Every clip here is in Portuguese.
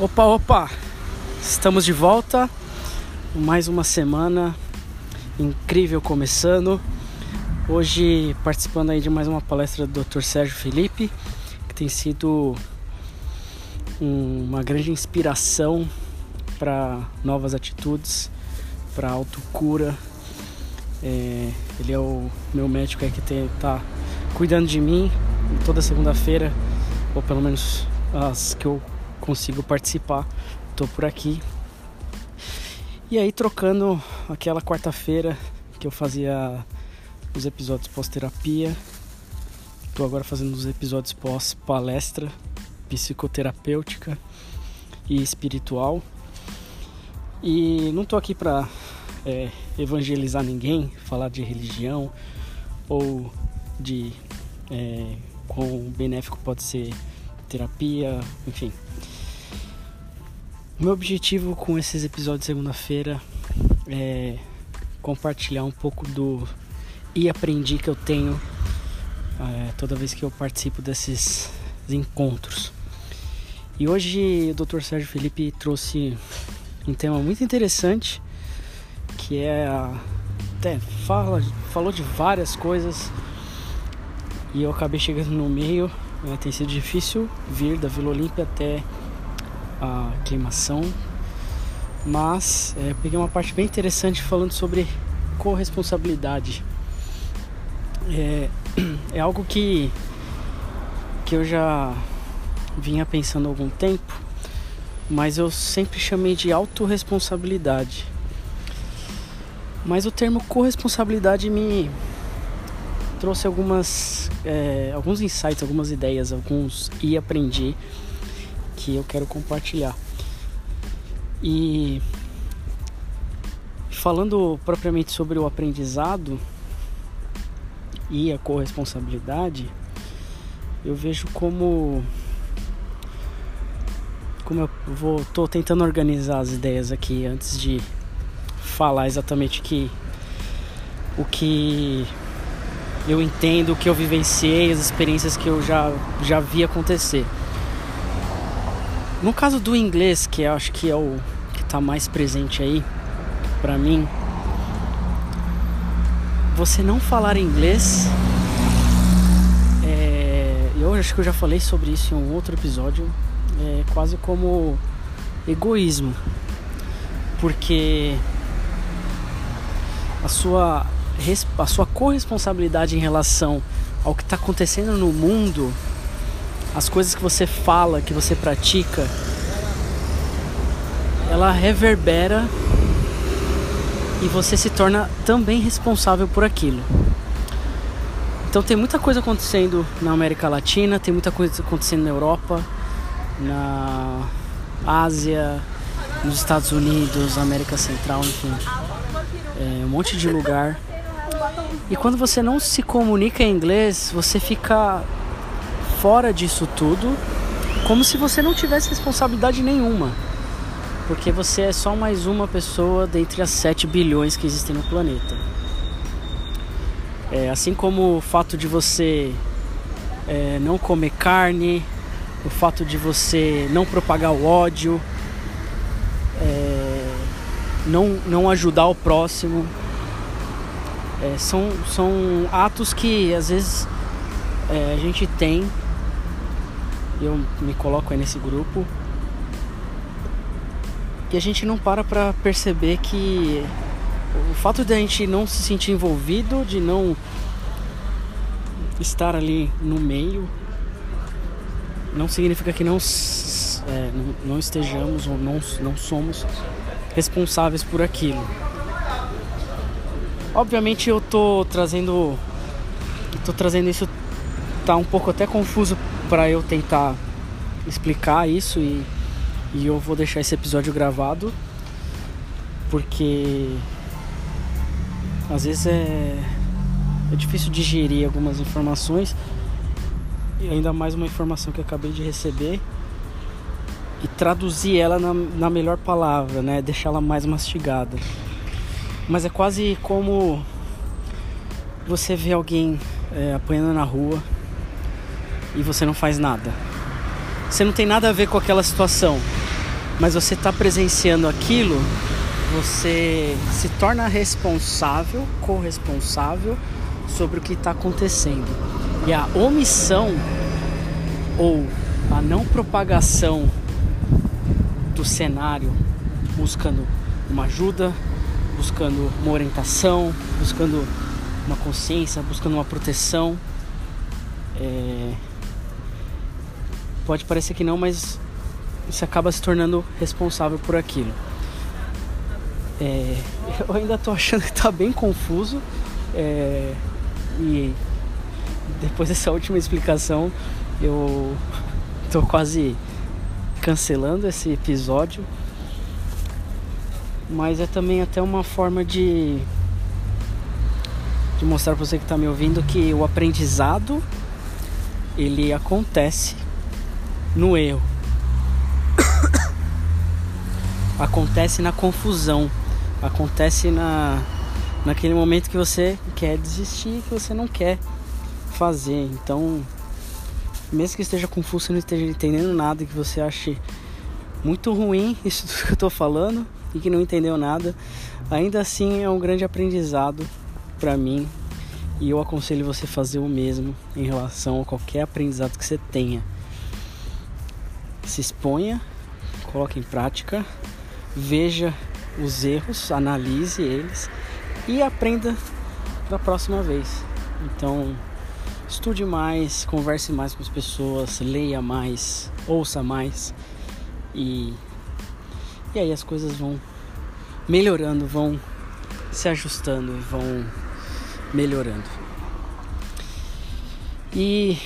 Opa, opa! Estamos de volta. Mais uma semana incrível começando. Hoje participando aí de mais uma palestra do Dr. Sérgio Felipe, que tem sido um, uma grande inspiração para novas atitudes, para autocura. É, ele é o meu médico aí que está cuidando de mim toda segunda-feira, ou pelo menos as que eu consigo participar. Tô por aqui. E aí trocando aquela quarta-feira que eu fazia os episódios pós-terapia. Tô agora fazendo os episódios pós-palestra psicoterapêutica e espiritual. E não tô aqui para é, evangelizar ninguém, falar de religião ou de é, quão benéfico pode ser terapia, enfim. Meu objetivo com esses episódios de segunda-feira é compartilhar um pouco do e aprendi que eu tenho é, toda vez que eu participo desses encontros. E hoje o Dr. Sérgio Felipe trouxe um tema muito interessante que é a, até fala, falou de várias coisas e eu acabei chegando no meio. Né, tem sido difícil vir da Vila Olímpia até a queimação, mas é, peguei uma parte bem interessante falando sobre corresponsabilidade. É, é algo que, que eu já vinha pensando há algum tempo, mas eu sempre chamei de autorresponsabilidade. Mas o termo corresponsabilidade me trouxe algumas é, alguns insights, algumas ideias, alguns e aprendi que eu quero compartilhar. E falando propriamente sobre o aprendizado e a corresponsabilidade, eu vejo como como eu vou tô tentando organizar as ideias aqui antes de falar exatamente que o que eu entendo o que eu vivenciei, as experiências que eu já, já vi acontecer. No caso do inglês, que eu acho que é o que está mais presente aí para mim, você não falar inglês, é, eu acho que eu já falei sobre isso em um outro episódio, é quase como egoísmo, porque a sua a sua corresponsabilidade em relação ao que está acontecendo no mundo, as coisas que você fala, que você pratica, ela reverbera e você se torna também responsável por aquilo. Então tem muita coisa acontecendo na América Latina, tem muita coisa acontecendo na Europa, na Ásia, nos Estados Unidos, América Central, enfim, é, um monte de lugar e quando você não se comunica em inglês, você fica fora disso tudo, como se você não tivesse responsabilidade nenhuma. Porque você é só mais uma pessoa dentre as 7 bilhões que existem no planeta. É, assim como o fato de você é, não comer carne, o fato de você não propagar o ódio, é, não, não ajudar o próximo, é, são, são atos que às vezes é, a gente tem, eu me coloco aí nesse grupo, e a gente não para para perceber que o fato de a gente não se sentir envolvido, de não estar ali no meio, não significa que não, é, não, estejamos ou não, não somos responsáveis por aquilo. Obviamente eu tô trazendo tô trazendo isso tá um pouco até confuso para eu tentar explicar isso e, e eu vou deixar esse episódio gravado porque às vezes é, é difícil digerir algumas informações e ainda mais uma informação que eu acabei de receber e traduzir ela na, na melhor palavra, né? Deixá-la mais mastigada. Mas é quase como você vê alguém é, apanhando na rua e você não faz nada. Você não tem nada a ver com aquela situação, mas você está presenciando aquilo, você se torna responsável, corresponsável sobre o que está acontecendo. E a omissão ou a não propagação do cenário buscando uma ajuda, buscando uma orientação, buscando uma consciência, buscando uma proteção. É... Pode parecer que não, mas você acaba se tornando responsável por aquilo. É... Eu ainda tô achando que tá bem confuso. É... E depois dessa última explicação, eu tô quase cancelando esse episódio. Mas é também até uma forma de de mostrar para você que está me ouvindo que o aprendizado ele acontece no erro. acontece na confusão, acontece na naquele momento que você quer desistir, que você não quer fazer. Então, mesmo que esteja confuso, não esteja entendendo nada, que você ache muito ruim isso que eu estou falando e que não entendeu nada, ainda assim é um grande aprendizado para mim e eu aconselho você fazer o mesmo em relação a qualquer aprendizado que você tenha. Se exponha, coloque em prática, veja os erros, analise eles e aprenda para a próxima vez. Então, estude mais, converse mais com as pessoas, leia mais, ouça mais e e aí as coisas vão melhorando, vão se ajustando e vão melhorando. E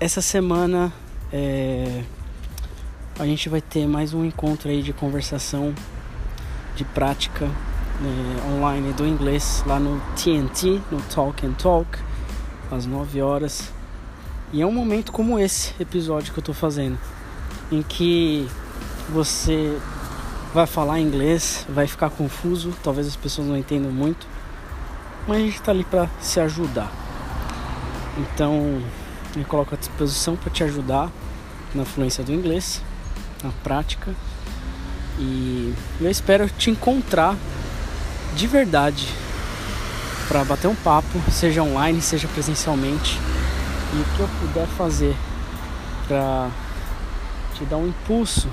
essa semana é, a gente vai ter mais um encontro aí de conversação, de prática é, online do inglês lá no TNT, no Talk and Talk, às 9 horas. E é um momento como esse episódio que eu tô fazendo, em que você vai falar inglês, vai ficar confuso, talvez as pessoas não entendam muito, mas a gente está ali para se ajudar. Então, me coloco à disposição para te ajudar na fluência do inglês, na prática. E eu espero te encontrar de verdade para bater um papo, seja online, seja presencialmente. E o que eu puder fazer para te dar um impulso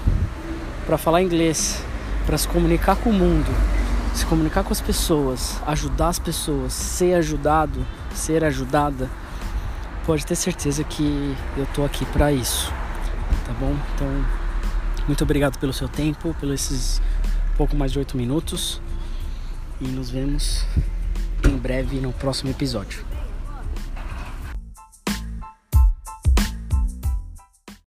para falar inglês, para se comunicar com o mundo, se comunicar com as pessoas, ajudar as pessoas, ser ajudado, ser ajudada, pode ter certeza que eu tô aqui para isso, tá bom? Então, muito obrigado pelo seu tempo, pelos esses pouco mais de oito minutos e nos vemos em breve no próximo episódio.